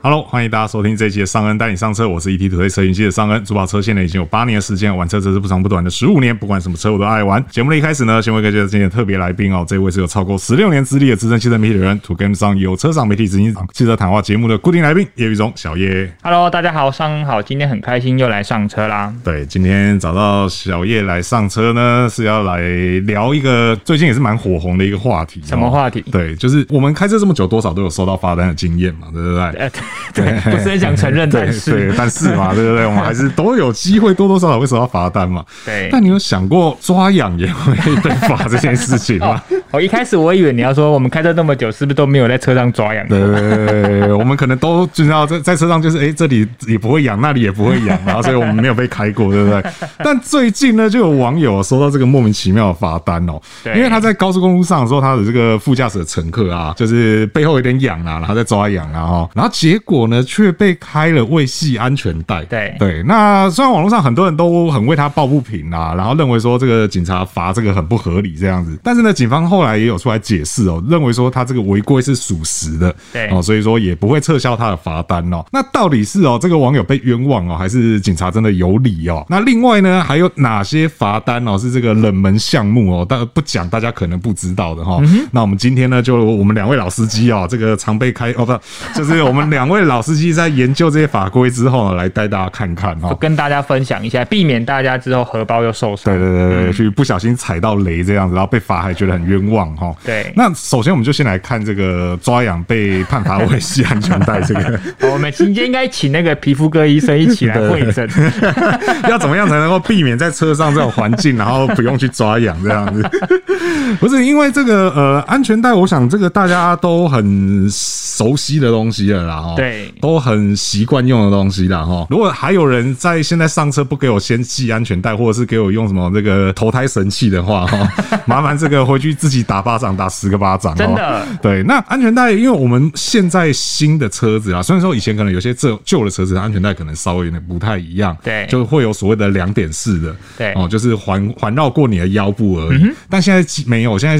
Hello，欢迎大家收听这一期的尚恩带你上车，我是 ET 土车车云记的尚恩。主跑车现在已经有八年的时间，玩车则是不长不短的十五年，不管什么车我都爱玩。节目的一开始呢，先为各位介绍今天的特别来宾哦，这位是有超过十六年资历的资深汽车媒体人，To Game 上有车赏媒体执行长，汽车谈话节目的固定来宾叶毓中小叶。Hello，大家好，尚恩好，今天很开心又来上车啦。对，今天找到小叶来上车呢，是要来聊一个最近也是蛮火红的一个话题。什么话题？对，就是我们开车这么久，多少都有收到罚单的经验嘛，对不对？呃、对，不是。很想承认，但是对，但是嘛，对不对？我们还是都有机会，多多少少会收到罚单嘛。对。但你有想过抓痒也会被罚这件事情吗？我一开始我以为你要说，我们开车那么久，是不是都没有在车上抓痒？对对对，我们可能都知道在在车上就是，哎，这里也不会痒，那里也不会痒，然后所以我们没有被开过，对不对？但最近呢，就有网友收到这个莫名其妙的罚单哦，对，因为他在高速公路上的时候，他的这个副驾驶的乘客啊，就是背后有点痒啊，然后在抓痒啊，哈，然后结果呢，却被开了未系安全带。对对，那虽然网络上很多人都很为他抱不平啊，然后认为说这个警察罚这个很不合理这样子，但是呢，警方后来也有出来解释哦，认为说他这个违规是属实的，对哦，所以说也不会撤销他的罚单哦。那到底是哦这个网友被冤枉哦，还是警察真的有理哦？那另外呢，还有哪些罚单哦是这个冷门项目哦？但不讲，大家可能不知道的哈。那我们今天呢，就我们两位老司机哦，这个常被开哦不，就是我们两位老司机在研究这些法规之后呢，来带大家看看哈，跟大家分享一下，避免大家之后荷包又受伤。对对对对，去不小心踩到雷这样子，然后被罚还觉得很冤枉哈。对，那首先我们就先来看这个抓痒被判罚未系安全带这个。我们今天应该请那个皮肤科医生一起来会诊，要怎么样才能够避免在车上这种环境，然后不用去抓痒这样子？不是因为这个呃安全带，我想这个大家都很熟悉的东西了啦哈。对，都很习惯用的东西啦哈。如果还有人在现在上车不给我先系安全带，或者是给我用什么这个投胎神器的话哈，麻烦这个回去自己打巴掌打十个巴掌。真的。对，那安全带，因为我们现在新的车子啊，虽然说以前可能有些这旧的车子安全带可能稍微有点不太一样，对，就会有所谓的两点式的，对哦，就是环环绕过你的腰部而已。但现在没有，现在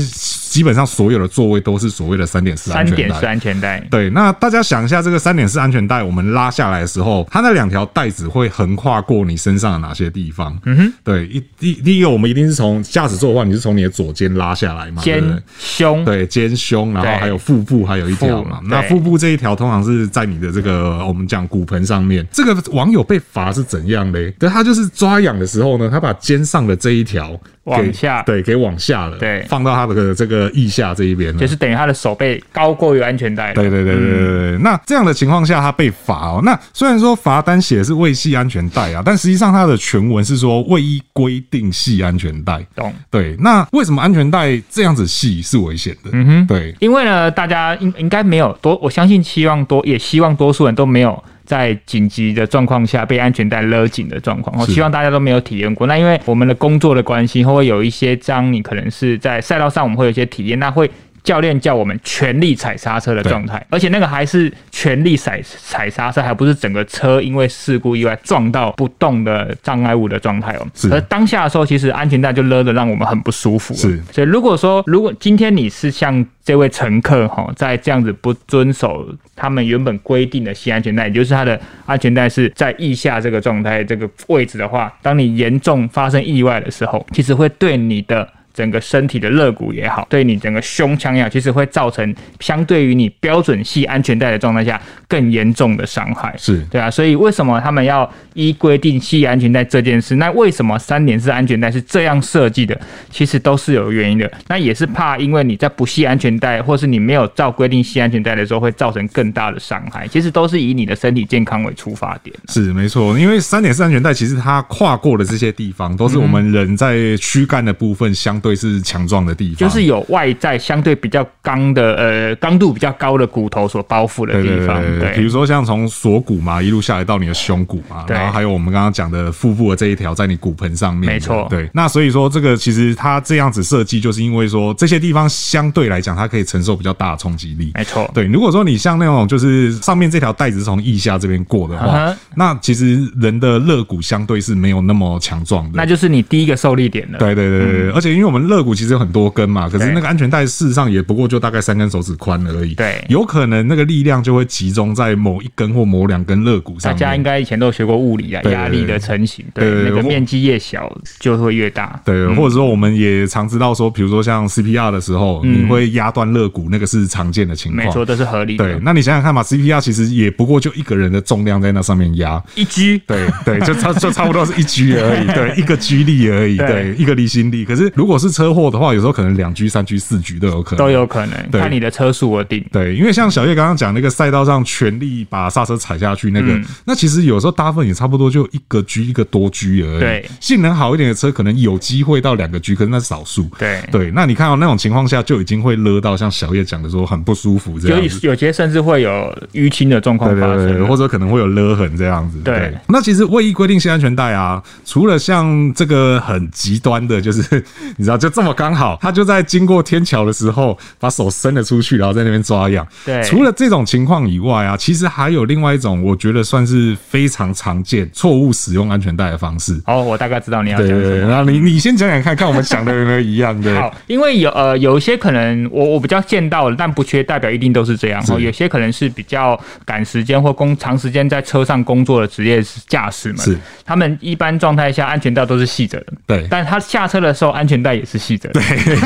基本上所有的座位都是所谓的三点式安全带。三点式安全带。对，那大家想一下，这个三点式安全带，我们拉下来的时候，它那两条带子会横跨过你身上的哪些地方？嗯哼，对，一第第一个，我们一定是从驾驶座的话，你是从你的左肩拉下来嘛？肩胸，对，肩胸，然后还有腹部，还有一条嘛。那腹部这一条通常是在你的这个我们讲骨盆上面。这个网友被罚是怎样嘞？对，他就是抓痒的时候呢，他把肩上的这一条。往下，对，给往下了，对，放到他的这个腋下这一边，就是等于他的手背高过于安全带。对对对对对对。嗯、那这样的情况下，他被罚哦。那虽然说罚单写的是未系安全带啊，但实际上它的全文是说未依规定系安全带。懂？对。那为什么安全带这样子系是危险的？嗯哼，对。因为呢，大家应应该没有多，我相信希望多，也希望多数人都没有。在紧急的状况下被安全带勒紧的状况，我希望大家都没有体验过。那因为我们的工作的关系，会有一些章，你可能是在赛道上，我们会有一些体验，那会。教练叫我们全力踩刹车的状态，而且那个还是全力踩踩刹车，还不是整个车因为事故意外撞到不动的障碍物的状态哦。而当下的时候，其实安全带就勒得让我们很不舒服。是，所以如果说如果今天你是像这位乘客哈，在这样子不遵守他们原本规定的系安全带，也就是他的安全带是在腋下这个状态这个位置的话，当你严重发生意外的时候，其实会对你的。整个身体的肋骨也好，对你整个胸腔也好，其实会造成相对于你标准系安全带的状态下更严重的伤害。是对啊，所以为什么他们要依规定系安全带这件事？那为什么三点式安全带是这样设计的？其实都是有原因的。那也是怕因为你在不系安全带，或是你没有照规定系安全带的时候，会造成更大的伤害。其实都是以你的身体健康为出发点。是没错，因为三点式安全带其实它跨过的这些地方，都是我们人在躯干的部分相对。会是强壮的地方，就是有外在相对比较刚的，呃，刚度比较高的骨头所包覆的地方。对，比如说像从锁骨嘛，一路下来到你的胸骨嘛，然后还有我们刚刚讲的腹部的这一条，在你骨盆上面。没错，对。那所以说，这个其实它这样子设计，就是因为说这些地方相对来讲，它可以承受比较大的冲击力。没错，对。如果说你像那种就是上面这条带子是从腋下这边过的话，那其实人的肋骨相对是没有那么强壮的，那就是你第一个受力点了。对对对对，而且因为为我们肋骨其实有很多根嘛，可是那个安全带事实上也不过就大概三根手指宽而已。对，有可能那个力量就会集中在某一根或某两根肋骨上。大家应该以前都学过物理啊，压力的成型，对，那个面积越小就会越大。对，或者说我们也常知道说，比如说像 CPR 的时候，你会压断肋骨，那个是常见的情况。没错，这是合理的。对，那你想想看嘛，CPR 其实也不过就一个人的重量在那上面压一 G，对对，就差就差不多是一 G 而已，对，一个 G 力而已，对，一个离心力。可是如果是车祸的话，有时候可能两 G、三 G、四 G 都有可能，都有可能，看你的车速而定。对，因为像小叶刚刚讲那个赛道上全力把刹车踩下去那个，那其实有时候大部分也差不多就一个 G 一个多 G 而已。对，性能好一点的车可能有机会到两个 G，可是那是少数。对。对，那你看到那种情况下就已经会勒到像小叶讲的说很不舒服这样子，有些甚至会有淤青的状况发生，或者可能会有勒痕这样子。对，那其实卫衣规定系安全带啊，除了像这个很极端的，就是你 知道就这么刚好，他就在经过天桥的时候把手伸了出去，然后在那边抓痒。对，除了这种情况以外啊，其实还有另外一种，我觉得算是非常常见错误使用安全带的方式。哦，我大概知道你要讲什么。对，然后你你先讲讲看看，我们想的有没有一样的？好，因为有呃有一些可能我我比较见到的，但不缺代表一定都是这样。哦，有些可能是比较赶时间或工长时间在车上工作的职业驾驶们，是他们一般状态下安全带都是系着的。对，但他下车的时候安全带也是系着的。对，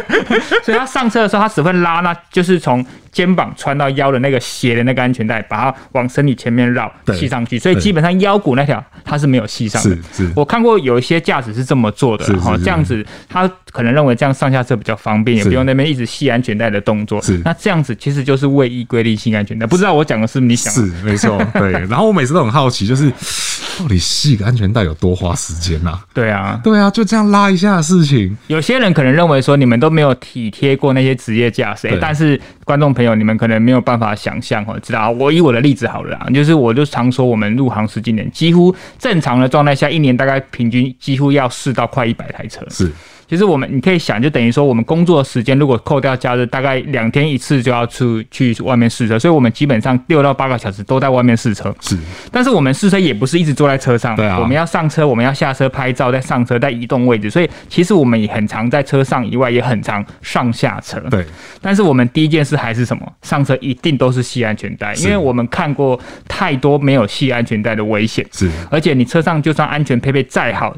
所以他上车的时候他只会拉，那就是从。肩膀穿到腰的那个斜的那个安全带，把它往身体前面绕，系上去。所以基本上腰骨那条它是没有系上的。是是。我看过有一些驾驶是这么做的，哈，这样子他可能认为这样上下车比较方便，也不用那边一直系安全带的动作。是。那这样子其实就是卫役规定系安全带。不知道我讲的是不是你想的？是没错，对。然后我每次都很好奇，就是到底系个安全带有多花时间呐？对啊，对啊，就这样拉一下的事情。有些人可能认为说你们都没有体贴过那些职业驾驶，但是观众朋友。你们可能没有办法想象哦，知道？我以我的例子好了，就是我就常说，我们入行十几年，几乎正常的状态下，一年大概平均几乎要试到快一百台车。是。其实我们你可以想，就等于说我们工作时间如果扣掉假日，大概两天一次就要出去外面试车，所以我们基本上六到八个小时都在外面试车。是，但是我们试车也不是一直坐在车上，对啊，我们要上车，我们要下车拍照，再上车，再移动位置，所以其实我们也很常在车上以外，也很常上下车。对，但是我们第一件事还是什么？上车一定都是系安全带，因为我们看过太多没有系安全带的危险。是，而且你车上就算安全配备再好。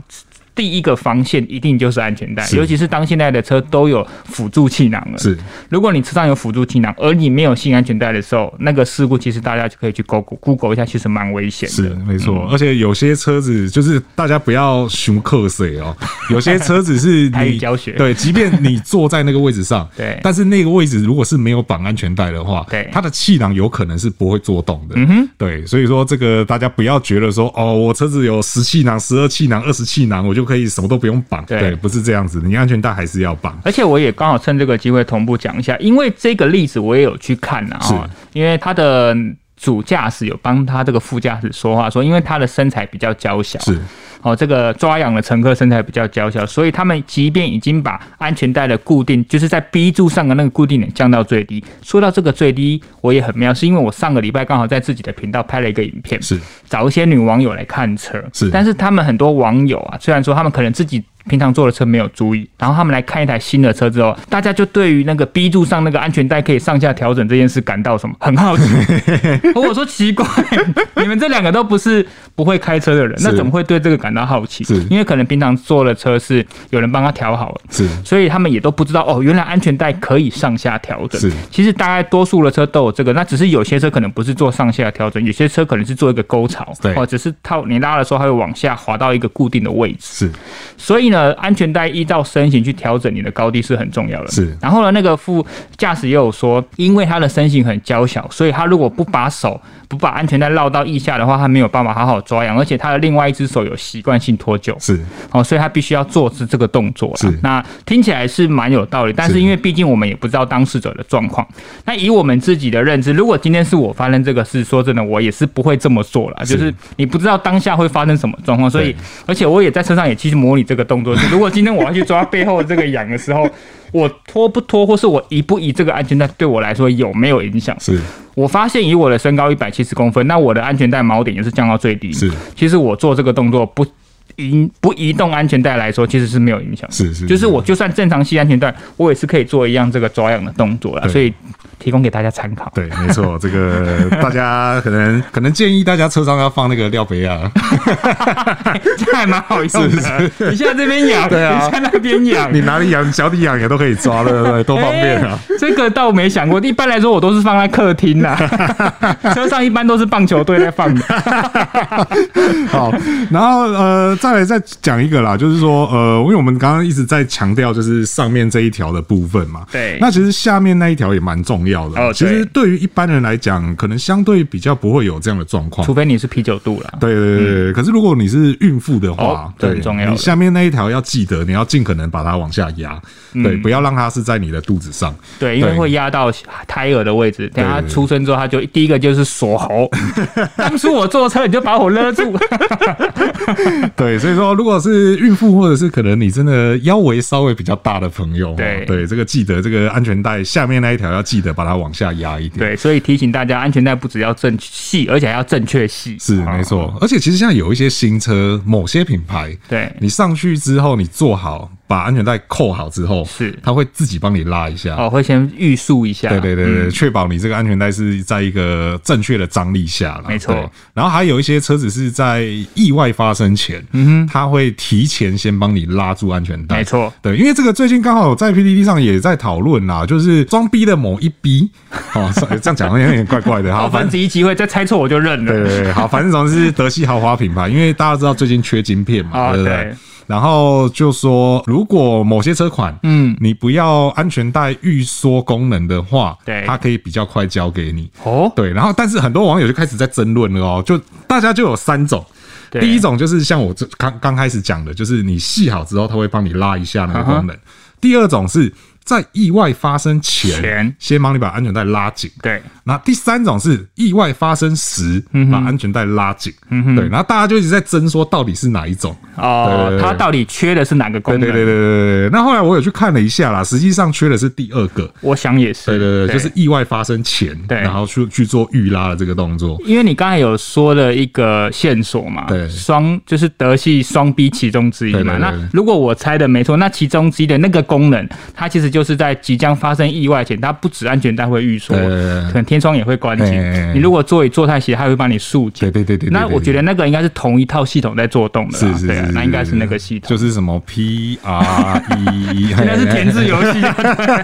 第一个防线一定就是安全带，尤其是当现在的车都有辅助气囊了。是，如果你车上有辅助气囊，而你没有系安全带的时候，那个事故其实大家就可以去 Google Google 一下，其实蛮危险的。是，没错。而且有些车子就是大家不要熊克水哦，有些车子是你教学对，即便你坐在那个位置上，对，但是那个位置如果是没有绑安全带的话，对，它的气囊有可能是不会做动的。嗯哼，对，所以说这个大家不要觉得说哦，我车子有十气囊、十二气囊、二十气囊，我就。就可以什么都不用绑，对，不是这样子的，你安全带还是要绑。而且我也刚好趁这个机会同步讲一下，因为这个例子我也有去看啊，因为它的主驾驶有帮他这个副驾驶说话，说因为他的身材比较娇小，是。哦，这个抓痒的乘客身材比较娇小，所以他们即便已经把安全带的固定，就是在 B 柱上的那个固定点降到最低。说到这个最低，我也很妙，是因为我上个礼拜刚好在自己的频道拍了一个影片，是找一些女网友来看车，是，但是他们很多网友啊，虽然说他们可能自己。平常坐的车没有注意，然后他们来看一台新的车之后，大家就对于那个 B 柱上那个安全带可以上下调整这件事感到什么很好奇。我说奇怪，你们这两个都不是不会开车的人，那怎么会对这个感到好奇？是，因为可能平常坐的车是有人帮他调好了，是，所以他们也都不知道哦，原来安全带可以上下调整。是，其实大概多数的车都有这个，那只是有些车可能不是做上下调整，有些车可能是做一个沟槽，对，哦，只是套你拉的时候，它会往下滑到一个固定的位置。是，所以。呢，安全带依照身形去调整你的高低是很重要的。是，然后呢，那个副驾驶也有说，因为他的身形很娇小，所以他如果不把手不把安全带绕到腋下的话，他没有办法好好抓痒，而且他的另外一只手有习惯性脱臼。是，哦，所以他必须要做是这个动作。是，那听起来是蛮有道理，但是因为毕竟我们也不知道当事者的状况，那以我们自己的认知，如果今天是我发生这个事，说真的，我也是不会这么做了。就是你不知道当下会发生什么状况，所以而且我也在车上也去模拟这个动作。如果今天我要去抓背后的这个痒的时候，我脱不脱，或是我移不移这个安全带，对我来说有没有影响？是我发现以我的身高一百七十公分，那我的安全带锚点也是降到最低。是，其实我做这个动作不移不移动安全带来说，其实是没有影响。是，是是，就是我就算正常系安全带，我也是可以做一样这个抓痒的动作啦。所以。提供给大家参考。对，没错，这个大家可能可能建议大家车上要放那个料杯啊，这还蛮好用的。是是你现在这边养，对啊，你在那边养，你哪里养，脚底痒也都可以抓的，对不对？多方便啊！这个倒没想过，一般来说我都是放在客厅啦。车上一般都是棒球队在放的。好，然后呃，再来再讲一个啦，就是说呃，因为我们刚刚一直在强调就是上面这一条的部分嘛，对，那其实下面那一条也蛮重要。要的哦，其实对于一般人来讲，可能相对比较不会有这样的状况，除非你是啤酒肚了。对对对对，可是如果你是孕妇的话，对，很重要。你下面那一条要记得，你要尽可能把它往下压，对，不要让它是在你的肚子上。对，因为会压到胎儿的位置。等他出生之后，他就第一个就是锁喉。当初我坐车，你就把我勒住。对，所以说，如果是孕妇，或者是可能你真的腰围稍微比较大的朋友，对对，这个记得这个安全带下面那一条要记得。把它往下压一点。对，所以提醒大家，安全带不只要正系，而且还要正确系。是，没错。而且其实现在有一些新车，某些品牌，对，你上去之后，你坐好。把安全带扣好之后，是。它会自己帮你拉一下。哦，会先预束一下，对对对对，确保你这个安全带是在一个正确的张力下了，没错。然后还有一些车子是在意外发生前，嗯哼，它会提前先帮你拉住安全带，没错。对，因为这个最近刚好在 PPT 上也在讨论啦，就是装逼的某一逼，哦，这样讲有点怪怪的，好，反正一机会再猜错我就认了，对对对，好，反正总是德系豪华品牌，因为大家知道最近缺晶片嘛，对不对？然后就说，如果某些车款，嗯，你不要安全带预缩功能的话，对，它可以比较快交给你。哦，对，然后但是很多网友就开始在争论了哦，就大家就有三种，第一种就是像我这刚刚开始讲的，就是你系好之后，它会帮你拉一下那个功能。第二种是。在意外发生前，先帮你把安全带拉紧。对，那第三种是意外发生时，把安全带拉紧。嗯，对，然后大家就一直在争说到底是哪一种哦，它到底缺的是哪个功能？对对对对对。那后来我有去看了一下啦，实际上缺的是第二个。我想也是。对对对，就是意外发生前，对，然后去去做预拉的这个动作。因为你刚才有说了一个线索嘛，对，双就是德系双 B 其中之一嘛。那如果我猜的没错，那其中之一的那个功能，它其实就。就是在即将发生意外前，它不止安全带会预缩，可能天窗也会关紧。你如果座椅坐太斜，它会帮你竖紧。对对对对。那我觉得那个应该是同一套系统在做动的。是是是。那应该是那个系统。就是什么 P R E，应该是填字游戏。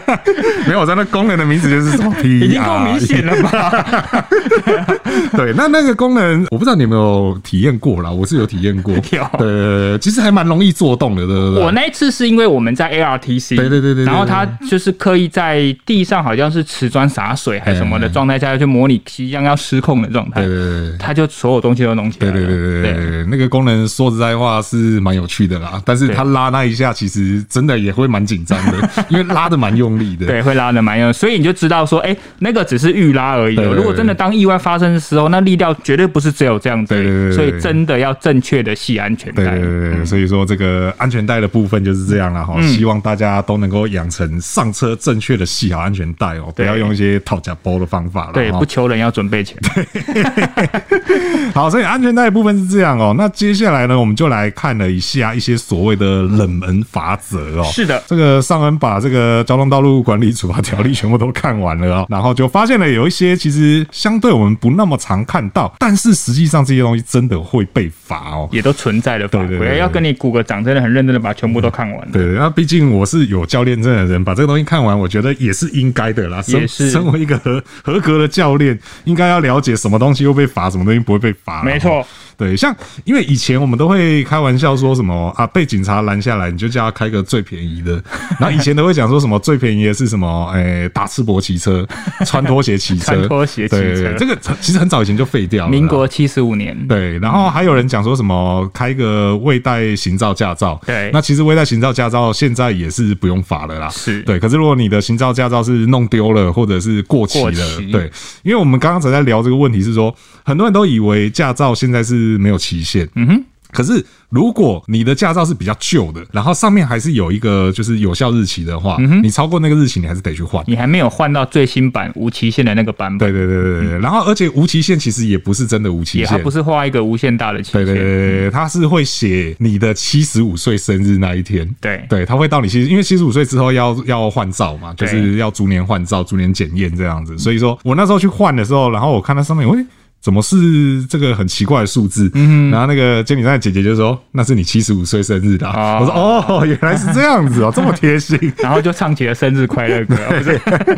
没有，我在那功能的名字就是什么 P E。已经够明显了吧？对，那那个功能我不知道你有没有体验过啦，我是有体验过。有。对，其实还蛮容易做动的，对不对？我那一次是因为我们在 A R T C，对对对对，然后它。就是刻意在地上好像是瓷砖洒水还是什么的状态下，要去模拟即将要失控的状态。对对对，他就所有东西都弄起来。对对对对对，那个功能说实在话是蛮有趣的啦，但是他拉那一下其实真的也会蛮紧张的，因为拉的蛮用力的。对，会拉的蛮用力，所以你就知道说，哎，那个只是预拉而已。如果真的当意外发生的时候，那力道绝对不是只有这样子。对对对，所以真的要正确的系安全带。对对对，所以说这个安全带的部分就是这样了哈，希望大家都能够养成上车正确的系好安全带哦，不要用一些讨价包的方法了。对，不求人要准备钱。对，好，所以安全带部分是这样哦。那接下来呢，我们就来看了一下一些所谓的冷门法则哦。是的，这个尚恩把这个交通道路管理处罚条例全部都看完了哦，然后就发现了有一些其实相对我们不那么常看到，但是实际上这些东西真的会被罚哦，也都存在的法规。对对对，要跟你鼓个掌，真的很认真的把全部都看完。对，那毕竟我是有教练证的人，把这个东西看完，我。我觉得也是应该的啦。也是，身为一个合合格的教练，应该要了解什么东西会被罚，什么东西不会被罚。没错。对，像因为以前我们都会开玩笑说什么啊，被警察拦下来，你就叫他开个最便宜的。然后以前都会讲说什么最便宜的是什么？哎、欸，打赤膊骑车，穿拖鞋骑车，穿拖鞋骑车。这个其实很早以前就废掉了。民国七十五年。对，然后还有人讲说什么开个未带行照驾照。对，那其实未带行照驾照现在也是不用罚了啦。是对，可是如果你的行照驾照是弄丢了或者是过期了，期对，因为我们刚刚才在聊这个问题是说，很多人都以为驾照现在是。是没有期限，嗯哼。可是如果你的驾照是比较旧的，然后上面还是有一个就是有效日期的话，嗯、你超过那个日期，你还是得去换。你还没有换到最新版无期限的那个版本。对对对对对。嗯、然后而且无期限其实也不是真的无期限，它不是画一个无限大的期限。对对对，它是会写你的七十五岁生日那一天。对对，它会到你七十，因为七十五岁之后要要换照嘛，就是要逐年换照、逐年检验这样子。所以说我那时候去换的时候，然后我看它上面，喂。怎么是这个很奇怪的数字？嗯，然后那个监理站的姐姐就说：“那是你七十五岁生日的。”我说：“哦，原来是这样子哦，这么贴心。”然后就唱起了生日快乐歌。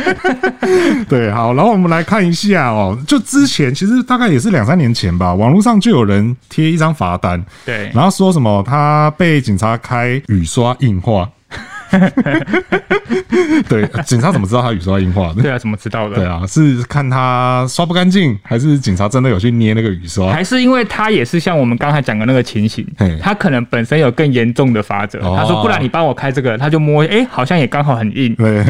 对，好，然后我们来看一下哦，就之前其实大概也是两三年前吧，网络上就有人贴一张罚单，对，然后说什么他被警察开雨刷硬化。对，警察怎么知道他雨刷硬化的？对啊，怎么知道的？对啊，是看他刷不干净，还是警察真的有去捏那个雨刷？还是因为他也是像我们刚才讲的那个情形，他可能本身有更严重的法则。他说：“不然你帮我开这个。”他就摸，哎，好像也刚好很硬。对，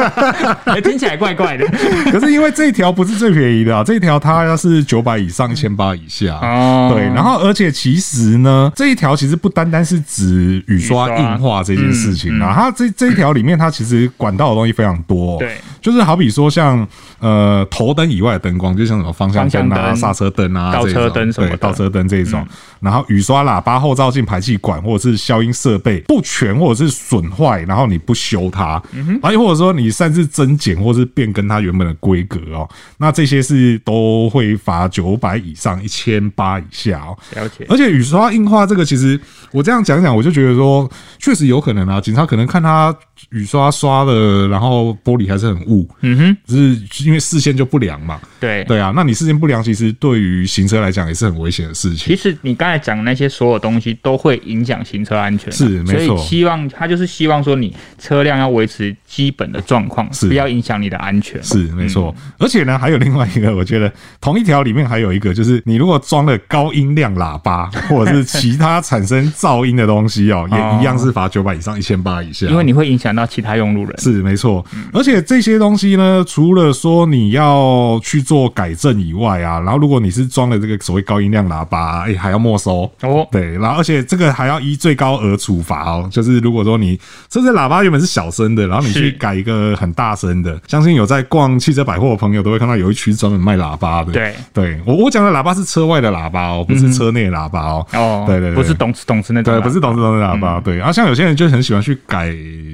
听起来怪怪的。可是因为这一条不是最便宜的啊，这一条它要是九百以上一千八以下。哦，对，然后而且其实呢，这一条其实不单单是指雨刷硬化这件事情啊。它这这一条里面，它其实管道的东西非常多。对，就是好比说像呃头灯以外的灯光，就像什么方向灯啊、刹车灯啊、倒车灯什么，倒车灯这一种。然后雨刷、喇叭、后照镜、排气管或者是消音设备不全或者是损坏，然后你不修它，而且或者说你擅自增减或是变更它原本的规格哦，那这些是都会罚九百以上一千八以下哦。了解。而且雨刷硬化这个，其实我这样讲讲，我就觉得说确实有可能啊，警察可能。看他雨刷刷的，然后玻璃还是很雾，嗯哼，只是因为视线就不良嘛。对对啊，那你视线不良，其实对于行车来讲也是很危险的事情。其实你刚才讲的那些所有东西都会影响行车安全，是没错。所以希望他就是希望说你车辆要维持基本的状况，是不要影响你的安全。是没错。嗯、而且呢，还有另外一个，我觉得同一条里面还有一个，就是你如果装了高音量喇叭或者是其他产生噪音的东西哦，也一样是罚九百以上一千八以下。因为你会影响到其他用路人，是没错。而且这些东西呢，除了说你要去做改正以外啊，然后如果你是装了这个所谓高音量喇叭，哎，还要没收哦。对，然后而且这个还要依最高额处罚哦。就是如果说你这些喇叭原本是小声的，然后你去改一个很大声的，相信有在逛汽车百货的朋友都会看到有一区专门卖喇叭的。对，对我我讲的喇叭是车外的喇叭哦，不是车内喇叭哦。哦，对对对，不是懂词懂词那种，对，不是懂词懂词喇叭。对，然后像有些人就很喜欢去改。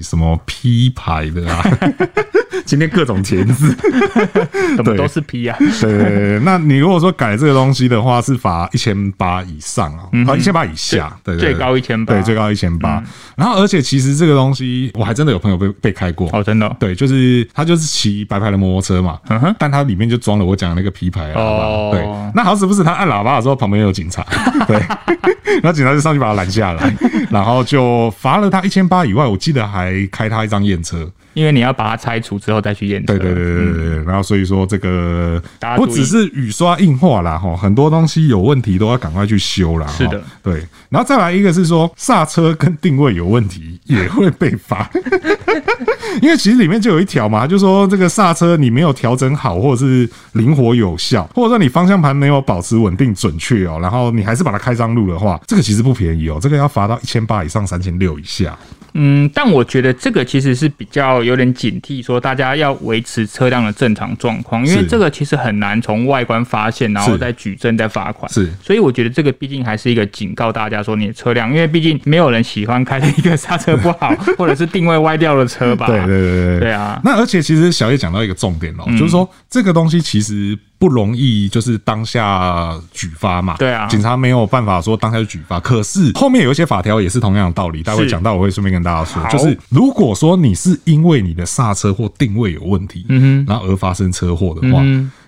什么 P 牌的啊？今天各种钳字，对，都是 P 啊。对，那你如果说改这个东西的话，是罚一千八以上啊，啊一千八以下，对，最高一千八，对，最高一千八。然后，而且其实这个东西，我还真的有朋友被被开过。哦，真的，对，就是他就是骑白牌的摩托车嘛，但他里面就装了我讲的那个 P 牌喇叭，对，那好死不死他按喇叭的时候旁边有警察，对，然后警察就上去把他拦下来，然后就罚了他一千八以外，我记得还开他一张验车。因为你要把它拆除之后再去验车，对对对对对，嗯、然后所以说这个不只是雨刷硬化啦，哈，很多东西有问题都要赶快去修啦。是的，对，然后再来一个是说刹车跟定位有问题也会被罚，因为其实里面就有一条嘛，就说这个刹车你没有调整好，或者是灵活有效，或者说你方向盘没有保持稳定准确哦，然后你还是把它开上路的话，这个其实不便宜哦，这个要罚到一千八以上三千六以下。嗯，但我觉得这个其实是比较有点警惕，说大家要维持车辆的正常状况，因为这个其实很难从外观发现，然后再举证再罚款。是，所以我觉得这个毕竟还是一个警告大家说，你的车辆，因为毕竟没有人喜欢开一个刹车不好 或者是定位歪掉的车吧？对对对对，对啊。那而且其实小叶讲到一个重点哦，就是说这个东西其实。不容易，就是当下举发嘛。对啊，警察没有办法说当下就举发。可是后面有一些法条也是同样的道理，待会讲到我会顺便跟大家说，就是如果说你是因为你的刹车或定位有问题，嗯哼，然后而发生车祸的话。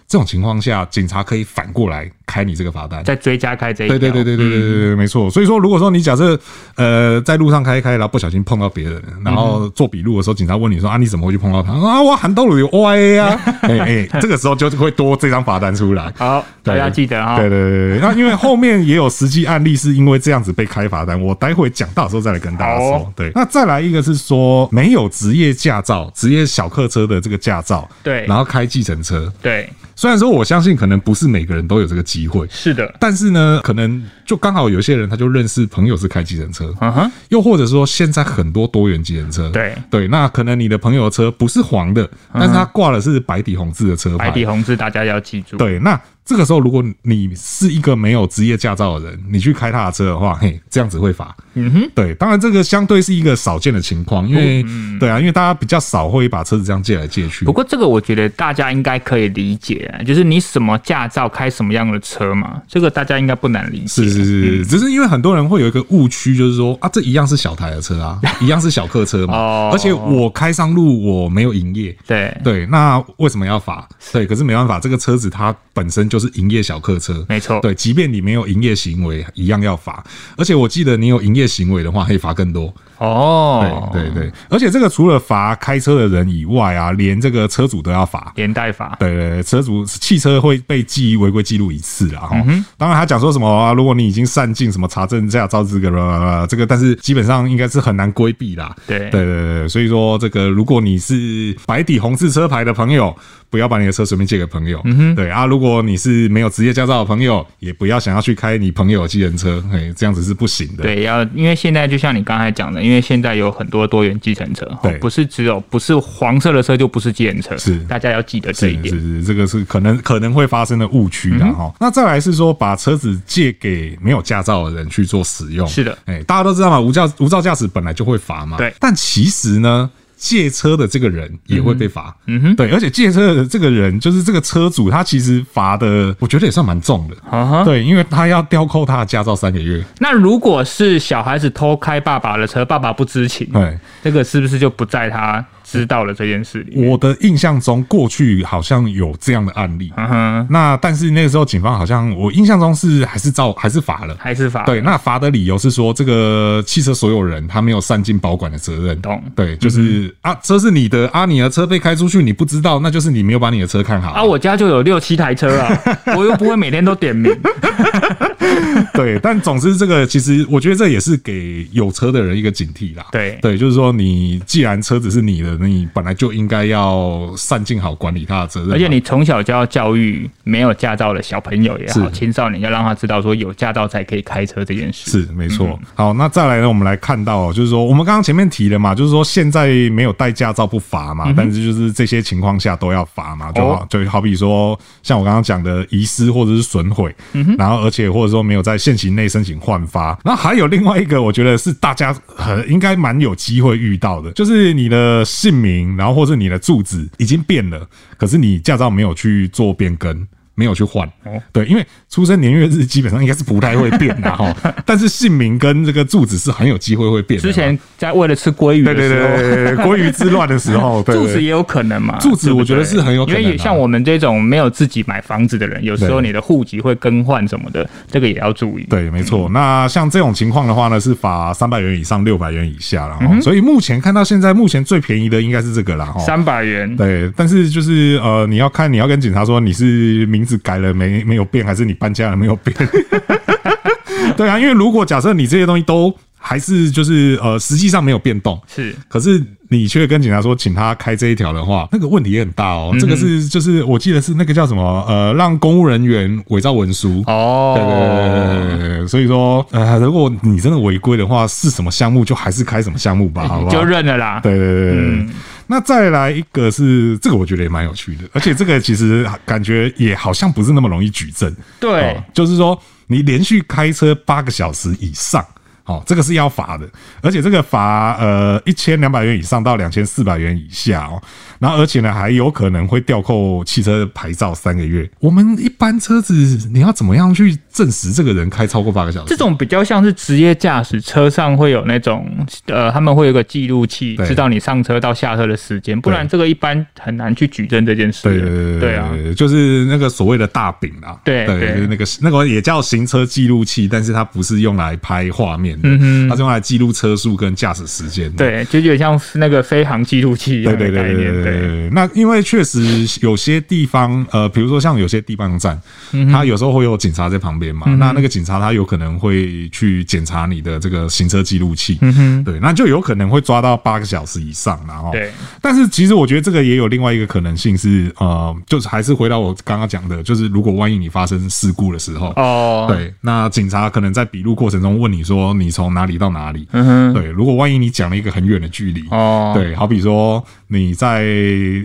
这种情况下，警察可以反过来开你这个罚单，再追加开这一条。对对对对对对对对，没错。所以说，如果说你假设呃在路上开一开，然后不小心碰到别人，然后做笔录的时候，警察问你说啊，你怎么会去碰到他？啊，我喊道路有 OIA 啊！哎哎，这个时候就会多这张罚单出来。好，大家记得啊。对对对对，那因为后面也有实际案例是因为这样子被开罚单，我待会讲到的时候再来跟大家说。对，那再来一个是说没有职业驾照、职业小客车的这个驾照，对，然后开计程车，对。虽然说我相信可能不是每个人都有这个机会，是的，但是呢，可能就刚好有些人他就认识朋友是开计程车，嗯哼，又或者说现在很多多元计程车，对。对，那可能你的朋友的车不是黄的，但是他挂的是白底红字的车牌，白底红字大家要记住，对，那。这个时候，如果你是一个没有职业驾照的人，你去开他的车的话，嘿，这样子会罚。嗯哼，对，当然这个相对是一个少见的情况，因为、嗯、对啊，因为大家比较少会把车子这样借来借去。不过这个我觉得大家应该可以理解，就是你什么驾照开什么样的车嘛，这个大家应该不难理解。是是是，嗯、只是因为很多人会有一个误区，就是说啊，这一样是小台的车啊，一样是小客车嘛，哦、而且我开上路我没有营业，对对，那为什么要罚？对，可是没办法，这个车子它本身就是营业小客车，没错，对，即便你没有营业行为，一样要罚。而且我记得你有营业行为的话，可以罚更多。哦，对对对，而且这个除了罚开车的人以外啊，连这个车主都要罚，连带罚。对对对，车主汽车会被记违规记录一次啦。哈、嗯，当然他讲说什么啊，如果你已经善尽什么查证驾照资格了，这个但是基本上应该是很难规避啦。对对对对，所以说这个如果你是白底红字车牌的朋友，不要把你的车随便借给朋友。对啊，如果你是没有职业驾照的朋友，也不要想要去开你朋友的计程车，嘿，这样子是不行的。对，要因为现在就像你刚才讲的，因为现在有很多多元计程车，对，不是只有不是黄色的车就不是计程车，是大家要记得这一点。是是，是，这个是可能可能会发生的误区的哈。那再来是说，把车子借给没有驾照的人去做使用，是的，哎，大家都知道嘛，无驾无照驾驶本来就会罚嘛，对。但其实呢。借车的这个人也会被罚，嗯哼，对，而且借车的这个人就是这个车主，他其实罚的，我觉得也算蛮重的，对，因为他要吊扣他的驾照三个月。那如果是小孩子偷开爸爸的车，爸爸不知情，对，这个是不是就不在他？知道了这件事，我的印象中过去好像有这样的案例。嗯哼，那但是那个时候警方好像我印象中是还是照还是罚了，还是罚。对，那罚的理由是说这个汽车所有人他没有善尽保管的责任。懂？对，就是啊，车是你的啊，你的车被开出去你不知道，那就是你没有把你的车看好啊。我家就有六七台车啊，我又不会每天都点名。对，但总之这个其实我觉得这也是给有车的人一个警惕啦。对对，就是说你既然车子是你的。你本来就应该要善尽好管理他的责任，而且你从小就要教育没有驾照的小朋友也好，青少年要让他知道说有驾照才可以开车这件事。是没错。好，那再来呢，我们来看到，就是说我们刚刚前面提了嘛，就是说现在没有带驾照不罚嘛，但是就是这些情况下都要罚嘛，就好就好比说像我刚刚讲的遗失或者是损毁，然后而且或者说没有在限期内申请换发，然后还有另外一个，我觉得是大家很应该蛮有机会遇到的，就是你的姓名，然后或是你的住址已经变了，可是你驾照没有去做变更。没有去换，对，因为出生年月日基本上应该是不太会变的哈，但是姓名跟这个住址是很有机会会变的。之前在为了吃鲑鱼，对对对，鲑鱼 之乱的时候，住址也有可能嘛？住址我觉得是很有可能，因为像我们这种没有自己买房子的人，有时候你的户籍会更换什么的，这个也要注意。对，没错。那像这种情况的话呢，是罚三百元以上六百元以下了。所以目前看到现在，目前最便宜的应该是这个了哈，三百元。对，但是就是呃，你要看你要跟警察说你是名字改了没没有变，还是你搬家了没有变？对啊，因为如果假设你这些东西都还是就是呃，实际上没有变动，是，可是你却跟警察说请他开这一条的话，那个问题也很大哦。这个是就是我记得是那个叫什么呃，让公务人员伪造文书哦，对对对对对，所以说呃，如果你真的违规的话，是什么项目就还是开什么项目吧，好不好？就认了啦。对对对对。嗯那再来一个是这个，我觉得也蛮有趣的，而且这个其实感觉也好像不是那么容易举证。对、哦，就是说你连续开车八个小时以上。哦，这个是要罚的，而且这个罚呃一千两百元以上到两千四百元以下哦，然后而且呢还有可能会吊扣汽车牌照三个月。我们一般车子你要怎么样去证实这个人开超过八个小时？这种比较像是职业驾驶，车上会有那种呃他们会有个记录器，知道你上车到下车的时间，不然这个一般很难去举证这件事。对对对对啊，就是那个所谓的大饼啊，对对，那个那个也叫行车记录器，但是它不是用来拍画面。面的，嗯哼。它是用来记录车速跟驾驶时间的。对，就有点像那个飞行记录器一样的对对对对对。那因为确实有些地方，呃，比如说像有些地方站，它有时候会有警察在旁边嘛，那那个警察他有可能会去检查你的这个行车记录器，嗯哼，对，那就有可能会抓到八个小时以上，然后，对。但是其实我觉得这个也有另外一个可能性是，呃，就是还是回到我刚刚讲的，就是如果万一你发生事故的时候，哦，对，那警察可能在笔录过程中问你说你从哪里到哪里，嗯哼，对，如果万一你讲了一个很远的距离，哦，对，好比说你在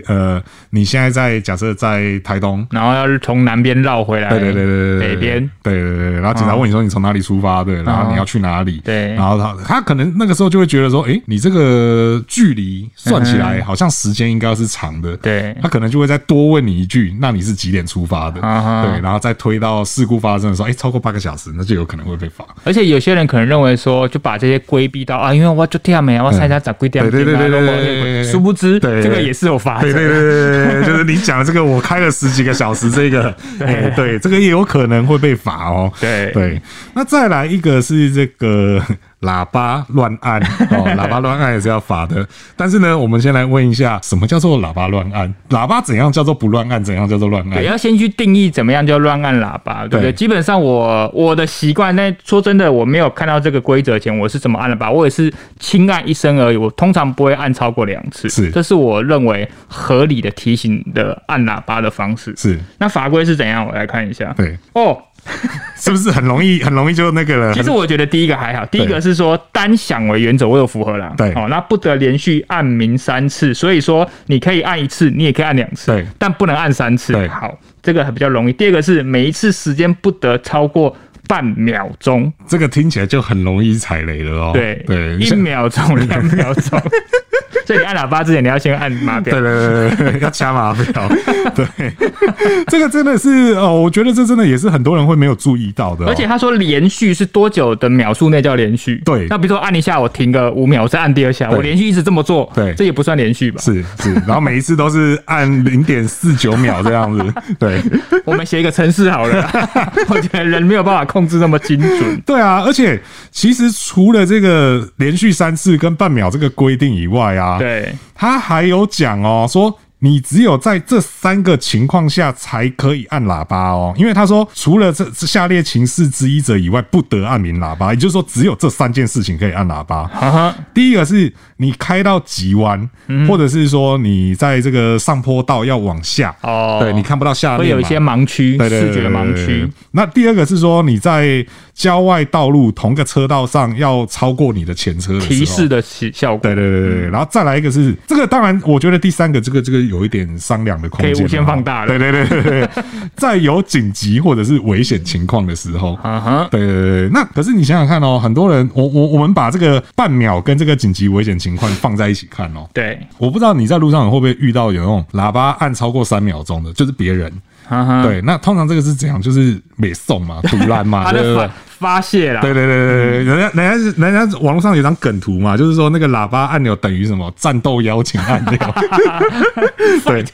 呃，你现在在假设在台东，然后要是从南边绕回来，对对对对对，北边，对对对，然后警察问你说你从哪里出发，对，然后你要去哪里，对，然后他他可能那个时候就会觉得说，哎，你这个距离算起来好像时间应该是长的，对，他可能就会再多问你一句，那你是几点出发的？对，然后再推到事故发生的时候，哎，超过八个小时，那就有可能会被罚。而且有些人可能认为说，就把这些规避到啊，因为我就这样没，我参加咋规定？对对对对对，殊不知，这个也是有罚的。对对对对，就是你讲的这个，我开了十几个小时，这个，对对，这个也有可能会被罚哦。对对，那再来一个是这个。喇叭乱按 哦，喇叭乱按也是要罚的。但是呢，我们先来问一下，什么叫做喇叭乱按？喇叭怎样叫做不乱按？怎样叫做乱按？对，要先去定义怎么样叫乱按喇叭，对不对？对，基本上我我的习惯，那说真的，我没有看到这个规则前，我是怎么按的吧？我也是轻按一声而已，我通常不会按超过两次。是，这是我认为合理的提醒的按喇叭的方式。是，那法规是怎样？我来看一下。对，哦。是不是很容易很容易就那个了？其实我觉得第一个还好，第一个是说单响为原则，我有符合了。对，哦，那不得连续按鸣三次，所以说你可以按一次，你也可以按两次，对，但不能按三次。对，好，这个还比较容易。第二个是每一次时间不得超过半秒钟，这个听起来就很容易踩雷了哦。对对，一秒钟、两 秒钟。所以你按喇叭之前，你要先按码表。对对对对，要掐码表。对，这个真的是哦，我觉得这真的也是很多人会没有注意到的。而且他说连续是多久的秒数内叫连续？对。那比如说按一下，我停个五秒，我再按第二下，我连续一直这么做，对，这也不算连续吧？是是，然后每一次都是按零点四九秒这样子。对，我们写一个程式好了。我觉得人没有办法控制那么精准。对啊，而且其实除了这个连续三次跟半秒这个规定以外啊。对，他还有讲哦，说你只有在这三个情况下才可以按喇叭哦，因为他说除了这下列情事之一者以外，不得按鸣喇叭，也就是说只有这三件事情可以按喇叭。第一个是你开到急弯，或者是说你在这个上坡道要往下哦，对，你看不到下面，会有一些盲区，视觉的盲区。那第二个是说你在郊外道路同个车道上要超过你的前车的时候，提示的效果。对对对对，然后再来一个是这个，当然我觉得第三个这个这个有一点商量的空间，可以无限放大了。对对对对，在有紧急或者是危险情况的时候，啊哈，对对对。那可是你想想看哦，很多人，我我我们把这个半秒跟这个紧急危险情况放在一起看哦。对，我不知道你在路上会不会遇到有那种喇叭按超过三秒钟的，就是别人。对，那通常这个是怎样？就是美送嘛，突然嘛，对不对？发泄啦，对对对对对，人家人家是人家网络上有张梗图嘛，就是说那个喇叭按钮等于什么战斗邀请按钮，对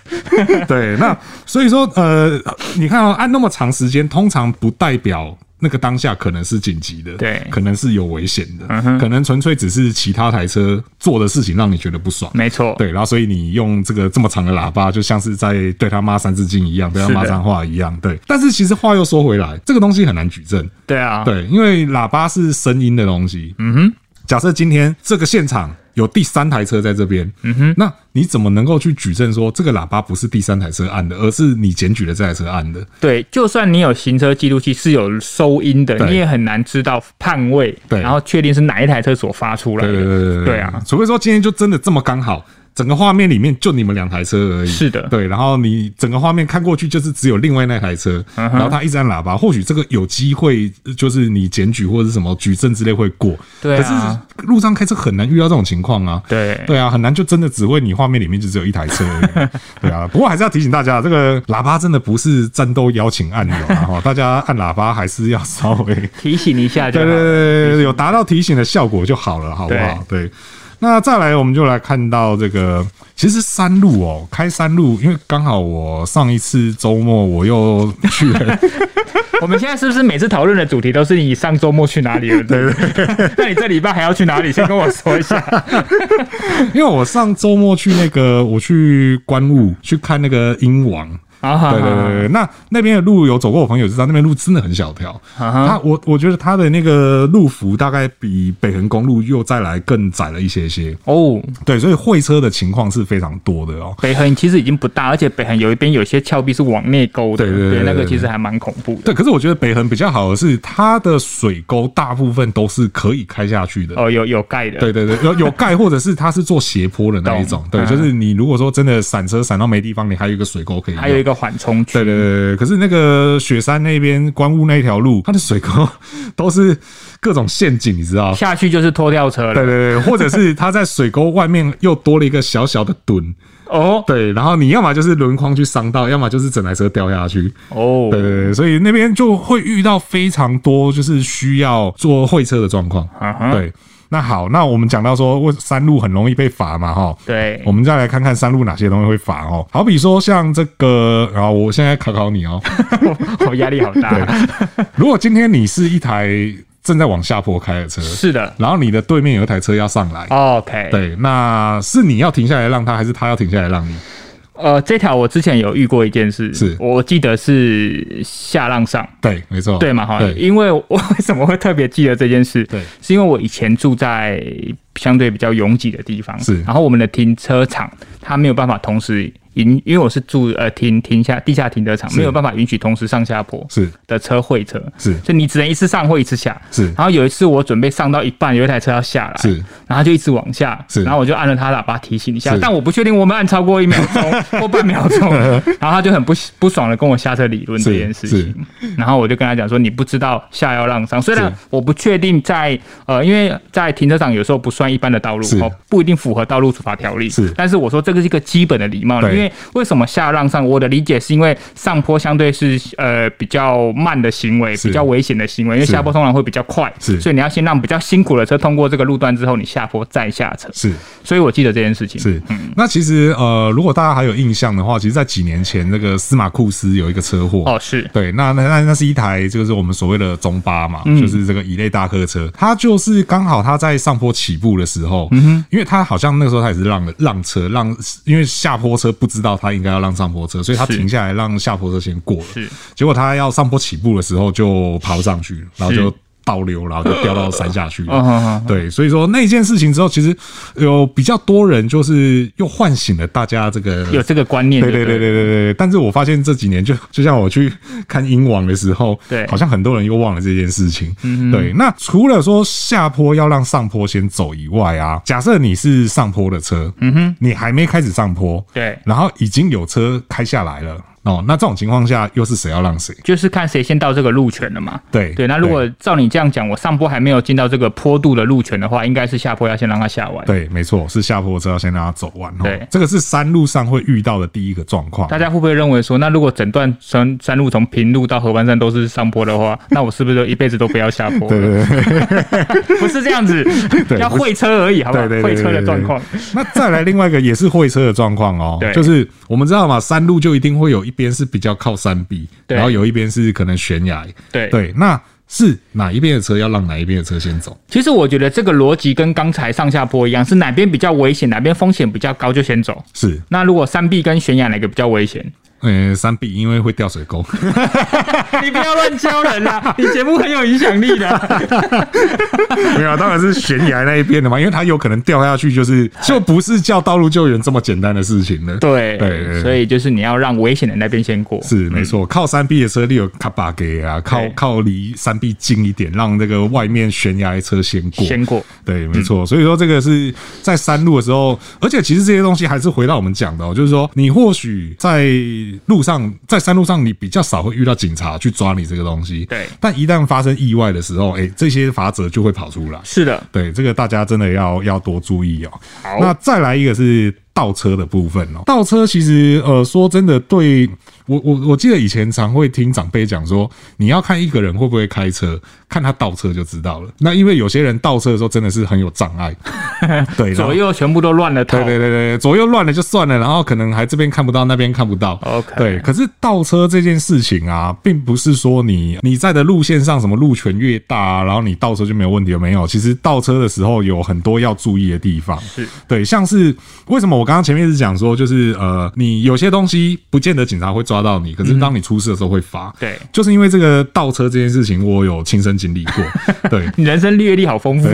对，那所以说呃，你看哦，按那么长时间，通常不代表。那个当下可能是紧急的，对，可能是有危险的，嗯哼，可能纯粹只是其他台车做的事情让你觉得不爽，没错，对，然后所以你用这个这么长的喇叭，就像是在对他骂三字经一样，对他骂脏话一样，对。但是其实话又说回来，这个东西很难举证，对啊，对，因为喇叭是声音的东西，嗯哼。假设今天这个现场有第三台车在这边，嗯哼，那你怎么能够去举证说这个喇叭不是第三台车按的，而是你检举的这台车按的？对，就算你有行车记录器是有收音的，你也很难知道判位，对，然后确定是哪一台车所发出来的。对对对对，对啊，除非说今天就真的这么刚好。整个画面里面就你们两台车而已，是的，对。然后你整个画面看过去就是只有另外那台车，然后他一直按喇叭，或许这个有机会就是你检举或者是什么举证之类会过，对。可是路上开车很难遇到这种情况啊，对，对啊，很难就真的只会你画面里面就只有一台车而已，对啊。不过还是要提醒大家，这个喇叭真的不是战斗邀请按钮啊，哈，大家按喇叭还是要稍微提醒一下，对对对对，有达到提醒的效果就好了，好不好？对。那再来，我们就来看到这个，其实山路哦，开山路，因为刚好我上一次周末我又去了。我们现在是不是每次讨论的主题都是你上周末去哪里了？对不对。那你这礼拜还要去哪里？先跟我说一下。因为我上周末去那个，我去观雾去看那个鹰王。啊，对对对对，那那边的路有走过，我朋友知道，那边路真的很小条。他我我觉得他的那个路幅大概比北横公路又再来更窄了一些些。哦，对，所以会车的情况是非常多的哦。北横其实已经不大，而且北横有一边有些峭壁是往内沟的，对对对，那个其实还蛮恐怖的。对，可是我觉得北横比较好的是，它的水沟大部分都是可以开下去的。哦，有有盖的。对对对，有有盖，或者是它是做斜坡的那一种。对，就是你如果说真的闪车闪到没地方，你还有一个水沟可以。还有一个。缓冲区，对对对，可是那个雪山那边观雾那一条路，它的水沟都是各种陷阱，你知道？下去就是拖吊车了。对对对，或者是它在水沟外面又多了一个小小的墩。哦，对，然后你要么就是轮框去伤到，要么就是整台车掉下去。哦，对对对，所以那边就会遇到非常多就是需要做会车的状况。对。那好，那我们讲到说，山路很容易被罚嘛，哈。对，我们再来看看山路哪些东西会罚哦。好比说像这个，然后我现在考考你哦，我压力好大。如果今天你是一台正在往下坡开的车，是的，然后你的对面有一台车要上来，OK，对，那是你要停下来让他，还是他要停下来让你？呃，这条我之前有遇过一件事，是。我记得是下浪上，对，没错，对嘛哈，因为我 为什么会特别记得这件事？对，是因为我以前住在相对比较拥挤的地方，是，然后我们的停车场它没有办法同时。因因为我是住呃停停下地下停车场，没有办法允许同时上下坡是。的车会车是，所以你只能一次上或一次下。是。然后有一次我准备上到一半，有一台车要下来是，然后就一直往下是，然后我就按了他喇叭提醒一下，但我不确定我们按超过一秒钟 或半秒钟，然后他就很不不爽的跟我下车理论这件事情，然后我就跟他讲说，你不知道下要让上，虽然我不确定在呃因为在停车场有时候不算一般的道路哦，不一定符合道路处罚条例是，但是我说这个是一个基本的礼貌，因为。为什么下让上？我的理解是因为上坡相对是呃比较慢的行为，比较危险的行为，因为下坡通常会比较快，是，所以你要先让比较辛苦的车通过这个路段之后，你下坡再下车，是。所以我记得这件事情。是，嗯。那其实呃，如果大家还有印象的话，其实，在几年前那个司马库斯有一个车祸。哦，是。对，那那那那是一台就是我们所谓的中巴嘛，嗯，就是这个乙类大客车，它就是刚好它在上坡起步的时候，嗯哼，因为它好像那个时候它也是让让车让，因为下坡车不知道他应该要让上坡车，所以他停下来让下坡车先过了。是，结果他要上坡起步的时候就爬不上去，然后就。倒流，然后就掉到 山下去了。对，所以说那件事情之后，其实有比较多人就是又唤醒了大家这个有这个观念。对对对对对对。但是我发现这几年就就像我去看鹰王的时候，对，好像很多人又忘了这件事情。嗯，对。那除了说下坡要让上坡先走以外啊，假设你是上坡的车，嗯哼，你还没开始上坡，对，然后已经有车开下来了。哦，那这种情况下又是谁要让谁？就是看谁先到这个路权了嘛。对对，那如果照你这样讲，我上坡还没有进到这个坡度的路权的话，应该是下坡要先让他下完。对，没错，是下坡车要先让他走完。对，这个是山路上会遇到的第一个状况。大家会不会认为说，那如果整段山山路从平路到合欢山都是上坡的话，那我是不是就一辈子都不要下坡？对对对，不是这样子，要会车而已，好不好？会车的状况。那再来另外一个也是会车的状况哦，就是我们知道嘛，山路就一定会有一边是比较靠山壁，然后有一边是可能悬崖，对对，那是哪一边的车要让哪一边的车先走？其实我觉得这个逻辑跟刚才上下坡一样，是哪边比较危险，哪边风险比较高就先走。是，那如果山壁跟悬崖哪个比较危险？呃，山壁因为会掉水沟，你不要乱教人啦！你节目很有影响力的。没有，当然是悬崖那一边的嘛，因为它有可能掉下去，就是就不是叫道路救援这么简单的事情了。对对，所以就是你要让危险的那边先过。是没错，靠山壁的车你有卡巴给啊，靠靠离山壁近一点，让那个外面悬崖的车先过。先过。对，没错。所以说这个是在山路的时候，而且其实这些东西还是回到我们讲的哦，就是说你或许在。路上在山路上，你比较少会遇到警察去抓你这个东西。对，但一旦发生意外的时候，哎、欸，这些法则就会跑出来。是的，对，这个大家真的要要多注意哦。好，那再来一个是倒车的部分哦。倒车其实呃说真的，对我我我记得以前常会听长辈讲说，你要看一个人会不会开车，看他倒车就知道了。那因为有些人倒车的时候真的是很有障碍，对，左右全部都乱了。对对对对，左右乱了就算了，然后可能还这边看不到，那边看不到。OK，对。可是倒车这件事情啊，并不是说你你在的路线上什么路权越大啊，然后你倒车就没有问题了，没有。其实倒车的时候有很多要注意的地方。是对，像是为什么我刚刚前面是讲说，就是呃，你有些东西不见得警察会抓到你，可是当你出事的时候会罚。嗯、对，就是因为这个倒车这件事情，我有亲身经历过。对，你人生阅历好丰富。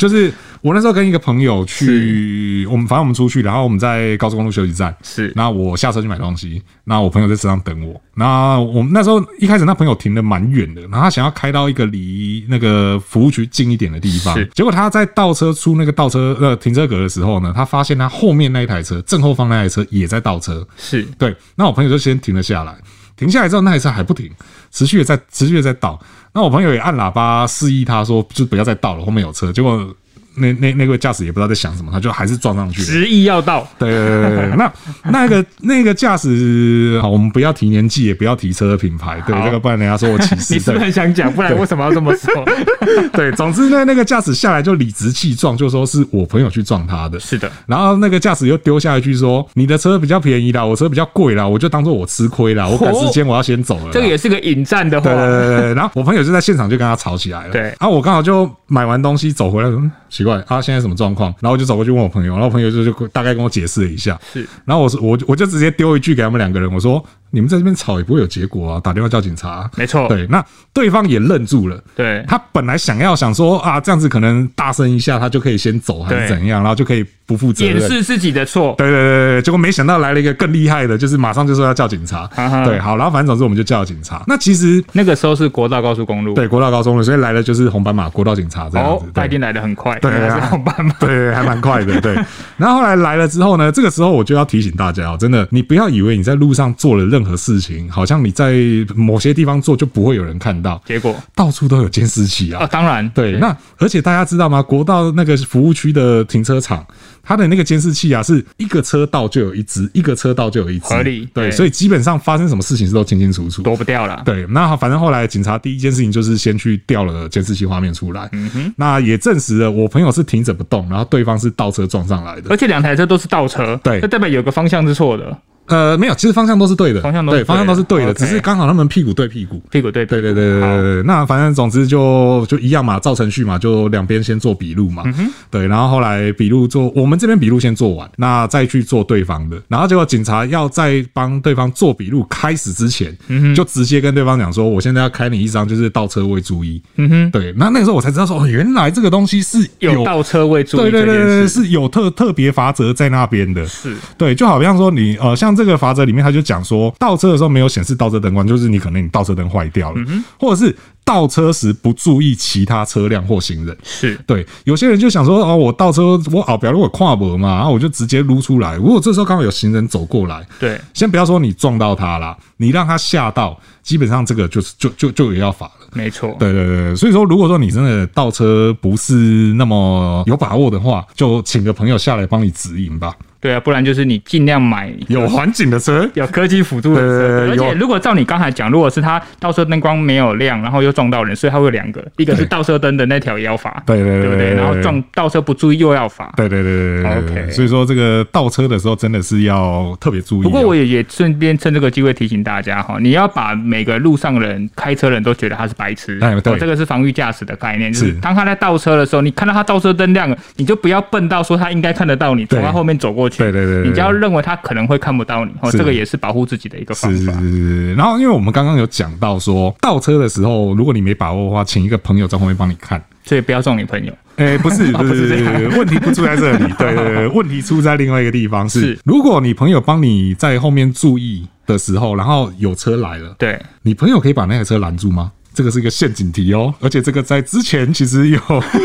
就是。我那时候跟一个朋友去，我们反正我们出去，然后我们在高速公路休息站，是，那我下车去买东西，那我朋友在车上等我，那我们那时候一开始那朋友停的蛮远的，然后他想要开到一个离那个服务区近一点的地方，是，结果他在倒车出那个倒车呃停车格的时候呢，他发现他后面那一台车正后方那台车也在倒车，是。对，那我朋友就先停了下来，停下来之后那台车还不停，持续的在持续的在倒，那我朋友也按喇叭示意他说就不要再倒了，后面有车，结果。那那那位驾驶也不知道在想什么，他就还是撞上去了，执意要到。对对对对，那那个那个驾驶，好，我们不要提年纪，也不要提车的品牌，对这个，不然人家说我歧视。你是不是很想讲？不然为什么要这么说？对，总之呢，那个驾驶下来就理直气壮，就说是我朋友去撞他的。是的，然后那个驾驶又丢下一句说：“你的车比较便宜啦，我车比较贵啦，我就当做我吃亏啦，我赶时间，我要先走了。”这个也是个引战的话。对对对对，然后我朋友就在现场就跟他吵起来了。对，然后我刚好就买完东西走回来，嗯，奇怪，他现在什么？状况，然后我就走过去问我朋友，然后我朋友就就大概跟我解释了一下，是，然后我说我我就直接丢一句给他们两个人，我说。你们在这边吵也不会有结果啊！打电话叫警察，没错。对，那对方也愣住了。对，他本来想要想说啊，这样子可能大声一下，他就可以先走，还是怎样，然后就可以不负责任，掩饰自己的错。对对对对，结果没想到来了一个更厉害的，就是马上就说要叫警察。对，好，然后反正总之我们就叫警察。那其实那个时候是国道高速公路，对，国道高速公路，所以来的就是红斑马国道警察这样子。他一定来的很快，对，是红斑马，对，还蛮快的。对，然后后来来了之后呢，这个时候我就要提醒大家哦，真的，你不要以为你在路上做了任何事情。好像你在某些地方做就不会有人看到，结果到处都有监视器啊！啊，当然，对。那而且大家知道吗？国道那个服务区的停车场，它的那个监视器啊，是一个车道就有一只，一个车道就有一只，合理。对，所以基本上发生什么事情是都清清楚楚，躲不掉了。对，那反正后来警察第一件事情就是先去调了监视器画面出来，嗯哼，那也证实了我朋友是停着不动，然后对方是倒车撞上来的，而且两台车都是倒车，对，这代表有个方向是错的。呃，没有，其实方向都是对的，方向都对，方向都是对的，只是刚好他们屁股对屁股，屁股对，对对对对对。那反正总之就就一样嘛，照程序嘛，就两边先做笔录嘛，对，然后后来笔录做，我们这边笔录先做完，那再去做对方的，然后结果警察要在帮对方做笔录开始之前，就直接跟对方讲说，我现在要开你一张，就是倒车位注意，嗯哼，对，那那个时候我才知道说，哦，原来这个东西是有倒车位注意，对对对对，是有特特别法则在那边的，是对，就好像说你呃像。这个法则里面，他就讲说，倒车的时候没有显示倒车灯光，就是你可能你倒车灯坏掉了，嗯、或者是倒车时不注意其他车辆或行人。是对，有些人就想说，哦，我倒车，我哦，比如我跨博嘛，然后我就直接撸出来。如果这时候刚好有行人走过来，对，先不要说你撞到他啦，你让他吓到，基本上这个就是就就就也要罚了。没错，对对对，所以说如果说你真的倒车不是那么有把握的话，就请个朋友下来帮你指引吧。对啊，不然就是你尽量买有环境的车，有科技辅助的车。而且如果照你刚才讲，如果是他倒车灯光没有亮，然后又撞到人，所以他会有两个，一个是倒车灯的那条也要罚，对对对，对？然后撞倒车不注意又要罚，对对对对对。OK，所以说这个倒车的时候真的是要特别注意。不过我也也顺便趁这个机会提醒大家哈，你要把每个路上人开车人都觉得他是白痴，哎，对，这个是防御驾驶的概念，就是当他在倒车的时候，你看到他倒车灯亮了，你就不要笨到说他应该看得到你，从他后面走过去，对对对，你只要。认为他可能会看不到你，哦，这个也是保护自己的一个方法。是，然后因为我们刚刚有讲到说，倒车的时候，如果你没把握的话，请一个朋友在后面帮你看，所以不要撞你朋友。哎，不是，不是，问题不出在这里，对对对，问题出在另外一个地方是，如果你朋友帮你在后面注意的时候，然后有车来了，对，你朋友可以把那台车拦住吗？这个是一个陷阱题哦，而且这个在之前其实有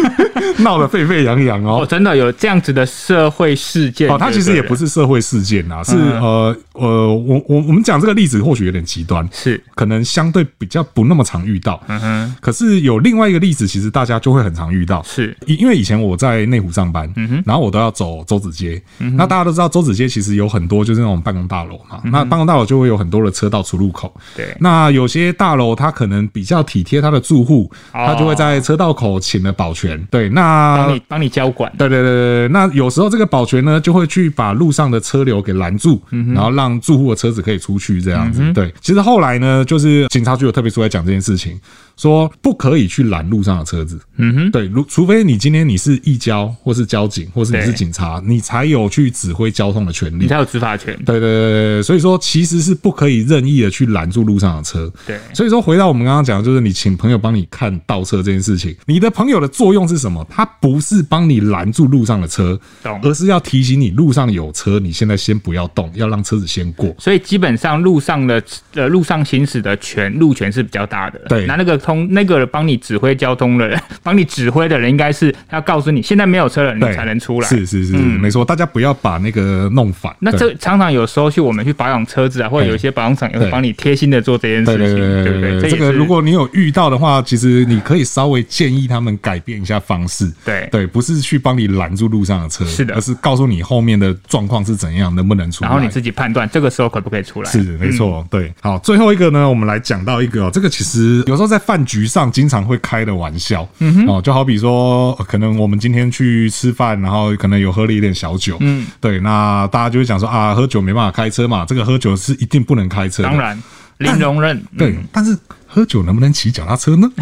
闹得沸沸扬扬哦，哦，真的有这样子的社会事件哦，它其实也不是社会事件啊，是呃呃，我我我们讲这个例子或许有点极端，是。可能相对比较不那么常遇到，嗯哼，可是有另外一个例子，其实大家就会很常遇到，是，因因为以前我在内湖上班，嗯哼，然后我都要走周子街，嗯，那大家都知道周子街其实有很多就是那种办公大楼嘛，那办公大楼就会有很多的车道出入口，对，那有些大楼它可能比较体贴他的住户，他就会在车道口请了保全，对，那帮你帮你交管，对对对对，那有时候这个保全呢就会去把路上的车流给拦住，然后让住户的车子可以出去这样子，对，其实后来呢，就是警察局有特别出来讲这件事情。说不可以去拦路上的车子，嗯哼，对，如除非你今天你是义交或是交警，或是你是警察，你才有去指挥交通的权利，你才有执法权。对对对对，所以说其实是不可以任意的去拦住路上的车。对，所以说回到我们刚刚讲的，就是你请朋友帮你看倒车这件事情，你的朋友的作用是什么？他不是帮你拦住路上的车，懂，而是要提醒你路上有车，你现在先不要动，要让车子先过。所以基本上路上的呃路上行驶的权路权是比较大的。对，那那个通那个帮。你指挥交通的人，帮你指挥的人，应该是要告诉你，现在没有车了，你才能出来。是是是，嗯、没错，大家不要把那个弄反。那这常常有时候去我们去保养车子啊，或者有一些保养厂也会帮你贴心的做这件事情，对不对。这个如果你有遇到的话，其实你可以稍微建议他们改变一下方式。对对，不是去帮你拦住路上的车，是的，而是告诉你后面的状况是怎样，能不能出来，然后你自己判断这个时候可不可以出来。是没错，嗯、对。好，最后一个呢，我们来讲到一个，这个其实有时候在饭局上经常会开的玩笑。哦，就好比说，可能我们今天去吃饭，然后可能有喝了一点小酒，嗯，对，那大家就会讲说啊，喝酒没办法开车嘛，这个喝酒是一定不能开车，当然零容忍，对，但是喝酒能不能骑脚踏车呢？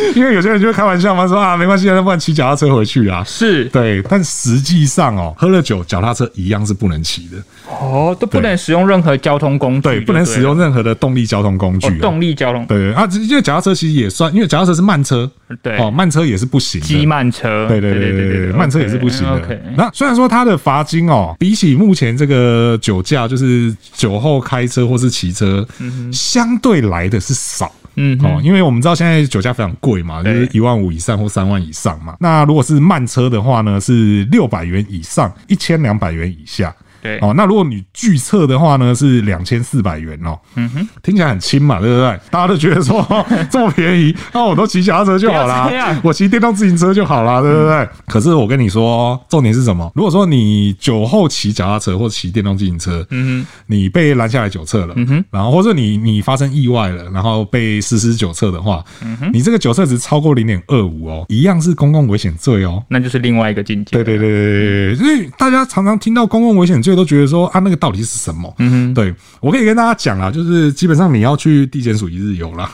因为有些人就会开玩笑嘛，说啊，没关系，那不然骑脚踏车回去啊。是对，但实际上哦，喝了酒，脚踏车一样是不能骑的。哦，都不能使用任何交通工具，对，不能使用任何的动力交通工具。动力交通，对啊，因为脚踏车其实也算，因为脚踏车是慢车，对哦，慢车也是不行的。机慢车，对对对对对，慢车也是不行的。那虽然说它的罚金哦，比起目前这个酒驾，就是酒后开车或是骑车，嗯相对来的是少。嗯，哦，因为我们知道现在酒驾非常贵嘛，就是一万五以上或三万以上嘛。那如果是慢车的话呢，是六百元以上，一千两百元以下。对哦，那如果你拒测的话呢，是两千四百元哦。嗯哼，听起来很轻嘛，对不对？大家都觉得说 这么便宜，那我都骑脚踏车就好啦，我骑电动自行车就好啦，对不对？嗯、可是我跟你说，重点是什么？如果说你酒后骑脚踏车或骑电动自行车，嗯哼，你被拦下来酒测了，嗯哼，然后或者你你发生意外了，然后被实施酒测的话，嗯哼，你这个酒测值超过零点二五哦，一样是公共危险罪哦，那就是另外一个境界。对对对对对，所以大家常常听到公共危险罪。都觉得说啊，那个到底是什么？嗯哼，对，我可以跟大家讲啊，就是基本上你要去地检署一日游啦。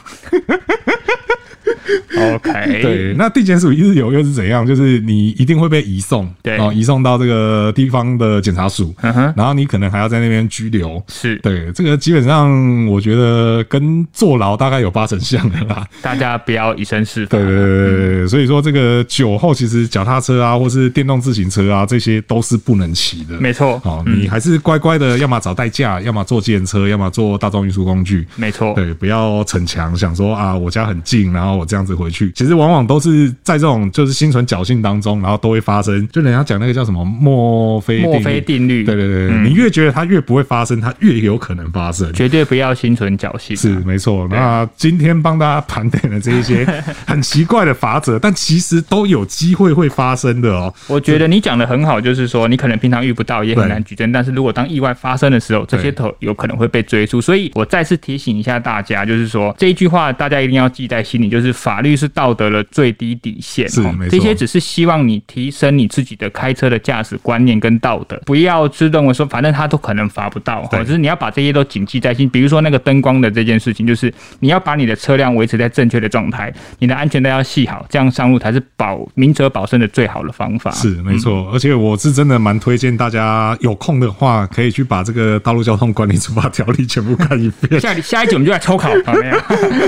OK，对，那地检署一日游又是怎样？就是你一定会被移送，对，移送到这个地方的检察署，嗯哼，然后你可能还要在那边拘留，是。对，这个基本上我觉得跟坐牢大概有八成像的啦。大家不要以身试法，对对对对，所以说这个酒后其实脚踏车啊，或是电动自行车啊，这些都是不能骑的。没错，哦，你还是乖乖的，要么找代驾，要么坐计程车，要么坐大众运输工具。没错，对，不要逞强，想说啊，我家很近，然后我这样子回去。其实往往都是在这种就是心存侥幸当中，然后都会发生。就人家讲那个叫什么墨菲墨菲定律，对对对，嗯、你越觉得它越不会发生，它越有可能发生。绝对不要心存侥幸。是没错。那今天帮大家盘点了这一些 很奇怪的法则，但其实都有机会会发生的哦。我觉得你讲的很好，就是说你可能平常遇不到，也很难举证。但是如果当意外发生的时候，这些头有可能会被追诉。所以我再次提醒一下大家，就是说这一句话大家一定要记在心里，就是法律是道德的最低底线，是没错。这些只是希望你提升你自己的开车的驾驶观念跟道德，不要自认为说反正他都可能罚不到，或者是你要把这些都谨记在心。比如说那个灯光的这件事情，就是你要把你的车辆维持在正确的状态，你的安全带要系好，这样上路才是保明哲保身的最好的方法。是没错，嗯、而且我是真的蛮推荐大家有空的话，可以去把这个《道路交通管理处罚条例》全部看一遍。下下一集我们就来抽考，好没有？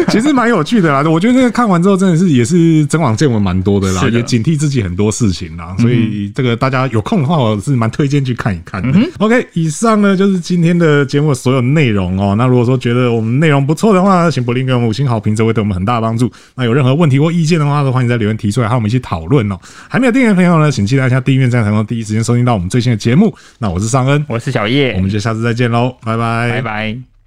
其实蛮有趣的啦，我觉得看看完之后，真的是也是增广见闻蛮多的啦，的也警惕自己很多事情啦。所以这个大家有空的话，我是蛮推荐去看一看的。OK，以上呢就是今天的节目的所有内容哦。那如果说觉得我们内容不错的话，请不吝给我们五星好评，这会对我们很大的帮助。那有任何问题或意见的话，都欢迎在留言提出来，和我们一起讨论哦。还没有订阅的朋友呢，请期待一下订阅，这样才能第一时间收听到我们最新的节目。那我是尚恩，我是小叶，我们就下次再见喽，拜拜，拜拜。